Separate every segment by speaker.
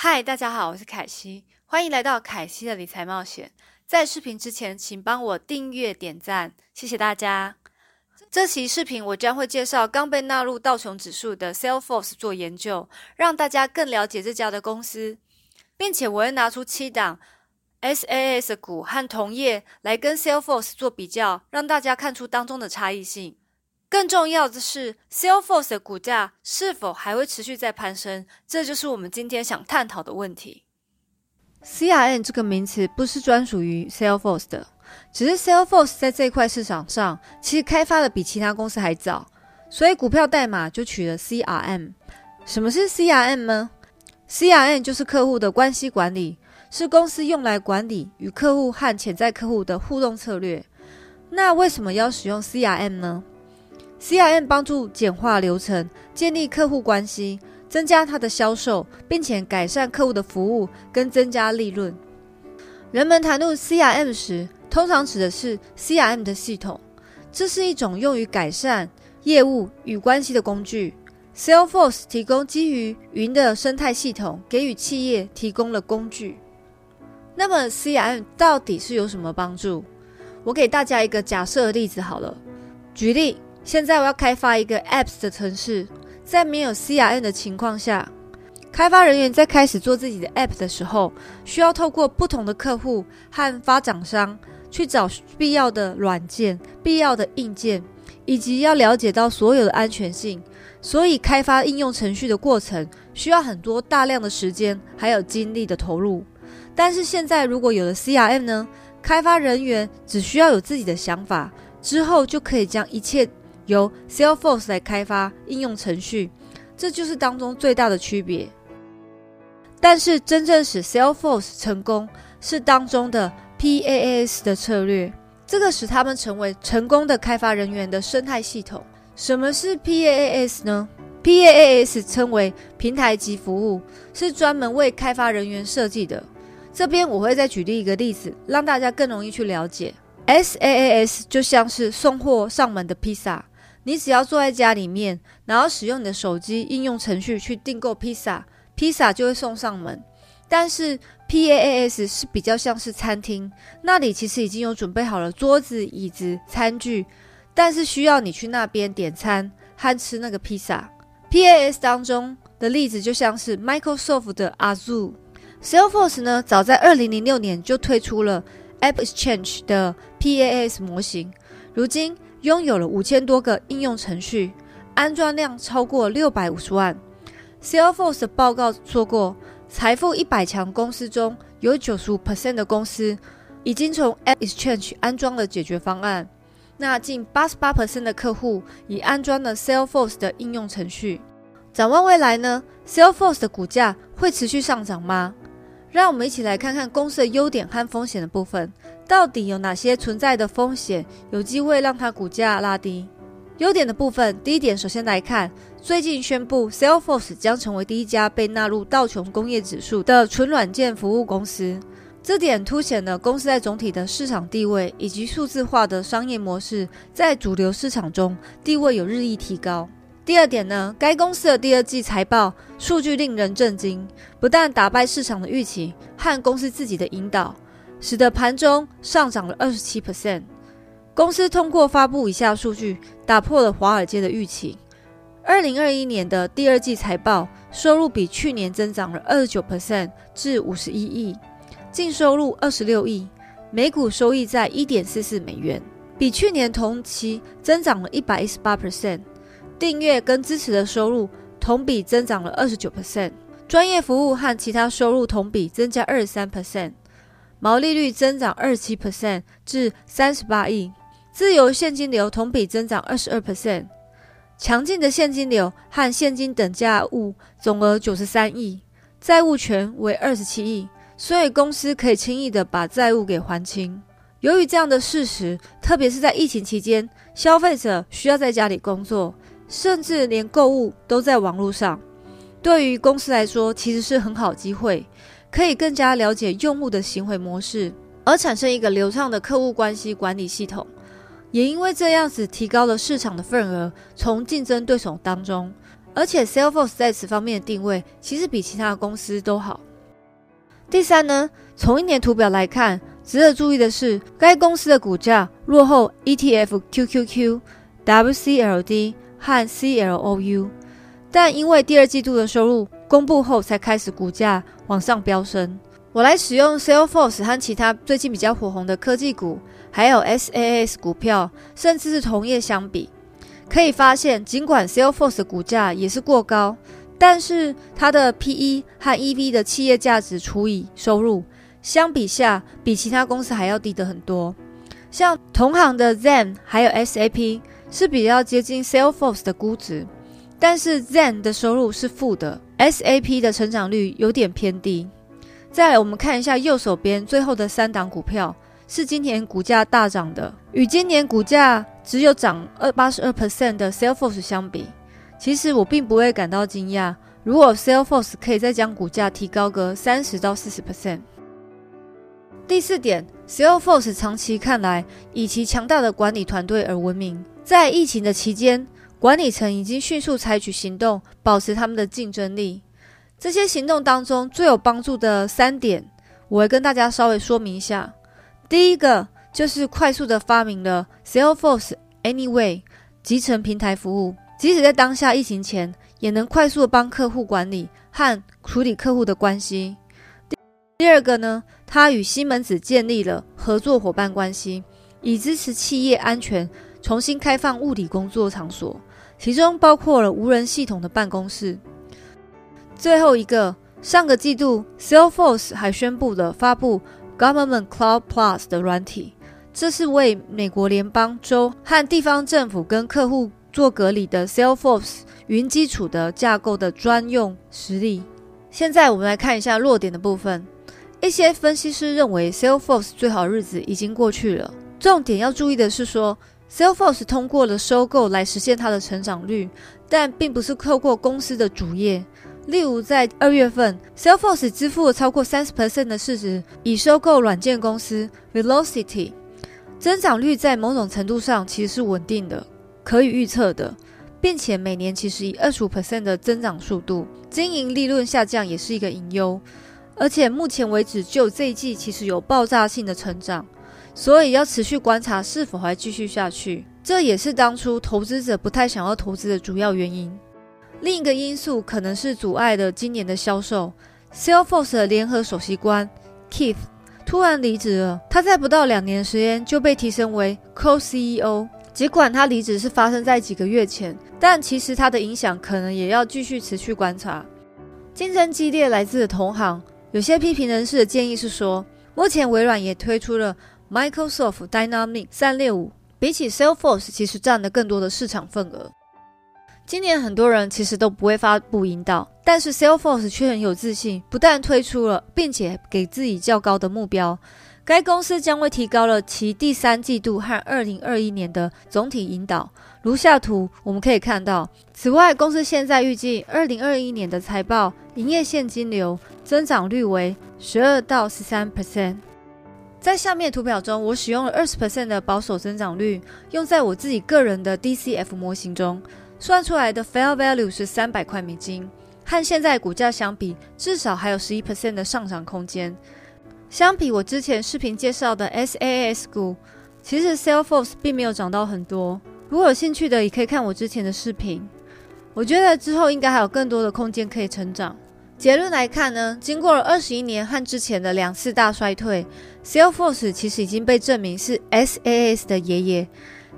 Speaker 1: 嗨，大家好，我是凯西，欢迎来到凯西的理财冒险。在视频之前，请帮我订阅、点赞，谢谢大家。这期视频我将会介绍刚被纳入道琼指数的 Salesforce 做研究，让大家更了解这家的公司，并且我会拿出七档 SAS 股和同业来跟 Salesforce 做比较，让大家看出当中的差异性。更重要的是，Salesforce 的股价是否还会持续在攀升？这就是我们今天想探讨的问题。CRM 这个名词不是专属于 Salesforce 的，只是 Salesforce 在这块市场上其实开发的比其他公司还早，所以股票代码就取了 CRM。什么是 CRM 呢？CRM 就是客户的关系管理，是公司用来管理与客户和潜在客户的互动策略。那为什么要使用 CRM 呢？CRM 帮助简化流程，建立客户关系，增加它的销售，并且改善客户的服务跟增加利润。人们谈论 CRM 时，通常指的是 CRM 的系统，这是一种用于改善业务与关系的工具。Salesforce 提供基于云的生态系统，给予企业提供了工具。那么 CRM 到底是有什么帮助？我给大家一个假设的例子好了，举例。现在我要开发一个 Apps 的城市，在没有 CRM 的情况下，开发人员在开始做自己的 App 的时候，需要透过不同的客户和发展商去找必要的软件、必要的硬件，以及要了解到所有的安全性。所以，开发应用程序的过程需要很多大量的时间还有精力的投入。但是现在，如果有了 CRM 呢？开发人员只需要有自己的想法，之后就可以将一切。由 Salesforce 来开发应用程序，这就是当中最大的区别。但是真正使 Salesforce 成功是当中的 PaaS 的策略，这个使他们成为成功的开发人员的生态系统。什么是 PaaS 呢？PaaS 称为平台级服务，是专门为开发人员设计的。这边我会再举例一个例子，让大家更容易去了解。SaaS 就像是送货上门的披萨。你只要坐在家里面，然后使用你的手机应用程序去订购披萨，披萨就会送上门。但是 PaaS 是比较像是餐厅，那里其实已经有准备好了桌子、椅子、餐具，但是需要你去那边点餐和吃那个披萨。P A S 当中的例子就像是 Microsoft 的 Azure，Salesforce 呢，早在二零零六年就推出了 AppExchange 的 PaaS 模型，如今。拥有了五千多个应用程序，安装量超过六百五十万。Salesforce 的报告说过，财富一百强公司中有九十五 percent 的公司已经从 AppExchange 安装了解决方案。那近八十八 percent 的客户已安装了 Salesforce 的应用程序。展望未来呢？Salesforce 的股价会持续上涨吗？让我们一起来看看公司的优点和风险的部分。到底有哪些存在的风险，有机会让它股价拉低？优点的部分，第一点，首先来看，最近宣布，Salesforce 将成为第一家被纳入道琼工业指数的纯软件服务公司。这点凸显了公司在总体的市场地位以及数字化的商业模式在主流市场中地位有日益提高。第二点呢，该公司的第二季财报数据令人震惊，不但打败市场的预期和公司自己的引导。使得盘中上涨了二十七 percent。公司通过发布以下数据，打破了华尔街的预期。二零二一年的第二季财报收入比去年增长了二十九 percent 至五十一亿，净收入二十六亿，每股收益在一点四四美元，比去年同期增长了一百一十八 percent。订阅跟支持的收入同比增长了二十九 percent，专业服务和其他收入同比增加二十三 percent。毛利率增长二十七 percent 至三十八亿，自由现金流同比增长二十二 percent，强劲的现金流和现金等价物总额九十三亿，债务权为二十七亿，所以公司可以轻易的把债务给还清。由于这样的事实，特别是在疫情期间，消费者需要在家里工作，甚至连购物都在网络上，对于公司来说，其实是很好机会。可以更加了解用户的行为模式，而产生一个流畅的客户关系管理系统，也因为这样子提高了市场的份额，从竞争对手当中。而且 Salesforce 在此方面的定位其实比其他公司都好。第三呢，从一年图表来看，值得注意的是，该公司的股价落后 ETF QQQ、WCLD 和 CLOU，但因为第二季度的收入公布后，才开始股价往上飙升。我来使用 Salesforce 和其他最近比较火红的科技股，还有 SaaS 股票，甚至是同业相比，可以发现，尽管 Salesforce 股价也是过高。但是它的 P/E 和 EV 的企业价值除以收入，相比下比其他公司还要低的很多。像同行的 Zen 还有 SAP 是比较接近 Salesforce 的估值，但是 Zen 的收入是负的，SAP 的成长率有点偏低。再来，我们看一下右手边最后的三档股票，是今年股价大涨的，与今年股价只有涨二八十二 percent 的 Salesforce 相比。其实我并不会感到惊讶，如果 Salesforce 可以再将股价提高个三十到四十 percent。第四点，Salesforce 长期看来以其强大的管理团队而闻名。在疫情的期间，管理层已经迅速采取行动，保持他们的竞争力。这些行动当中最有帮助的三点，我会跟大家稍微说明一下。第一个就是快速的发明了 Salesforce Anyway 集成平台服务。即使在当下疫情前，也能快速的帮客户管理和处理客户的关系。第二个呢，他与西门子建立了合作伙伴关系，以支持企业安全重新开放物理工作场所，其中包括了无人系统的办公室。最后一个，上个季度 Salesforce 还宣布了发布 Government Cloud Plus 的软体，这是为美国联邦、州和地方政府跟客户。做隔离的 Salesforce 云基础的架构的专用实例。现在我们来看一下弱点的部分。一些分析师认为 Salesforce 最好日子已经过去了。重点要注意的是说，Salesforce 通过了收购来实现它的成长率，但并不是透过公司的主业。例如在二月份，Salesforce 支付了超过三十 percent 的市值以收购软件公司 Velocity，增长率在某种程度上其实是稳定的。可以预测的，并且每年其实以二十五 percent 的增长速度，经营利润下降也是一个隐忧。而且目前为止，就这一季其实有爆炸性的成长，所以要持续观察是否还继续下去。这也是当初投资者不太想要投资的主要原因。另一个因素可能是阻碍了今年的销售。Salesforce 的联合首席官 Keith 突然离职了，他在不到两年时间就被提升为 Co-CEO。尽管他离职是发生在几个月前，但其实他的影响可能也要继续持续观察。竞争激烈来自同行，有些批评人士的建议是说，目前微软也推出了 Microsoft Dynamics 三六五，比起 Salesforce 其实占了更多的市场份额。今年很多人其实都不会发布引导，但是 Salesforce 却很有自信，不但推出了，并且给自己较高的目标。该公司将会提高了其第三季度和二零二一年的总体引导。如下图我们可以看到，此外，公司现在预计二零二一年的财报营业现金流增长率为十二到十三 percent。在下面图表中，我使用了二十 percent 的保守增长率，用在我自己个人的 DCF 模型中，算出来的 fair value 是三百块美金，和现在股价相比，至少还有十一 percent 的上涨空间。相比我之前视频介绍的 SaaS 股，其实 Salesforce 并没有涨到很多。如果有兴趣的，也可以看我之前的视频。我觉得之后应该还有更多的空间可以成长。结论来看呢，经过了二十一年和之前的两次大衰退，Salesforce 其实已经被证明是 SaaS 的爷爷。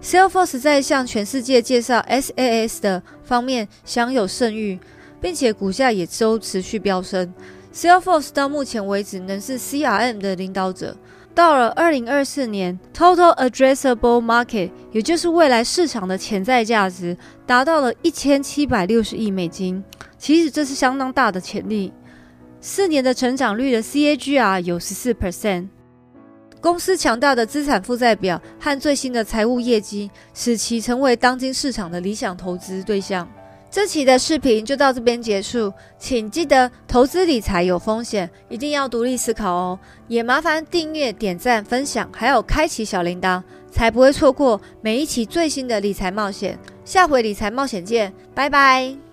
Speaker 1: Salesforce 在向全世界介绍 SAS 的方面享有盛誉，并且股价也都持续飙升。Salesforce 到目前为止能是 CRM 的领导者。到了二零二四年，Total Addressable Market，也就是未来市场的潜在价值，达到了一千七百六十亿美金。其实这是相当大的潜力。四年的成长率的 CAGR 有十四 percent。公司强大的资产负债表和最新的财务业绩，使其成为当今市场的理想投资对象。这期的视频就到这边结束，请记得投资理财有风险，一定要独立思考哦。也麻烦订阅、点赞、分享，还有开启小铃铛，才不会错过每一期最新的理财冒险。下回理财冒险见，拜拜。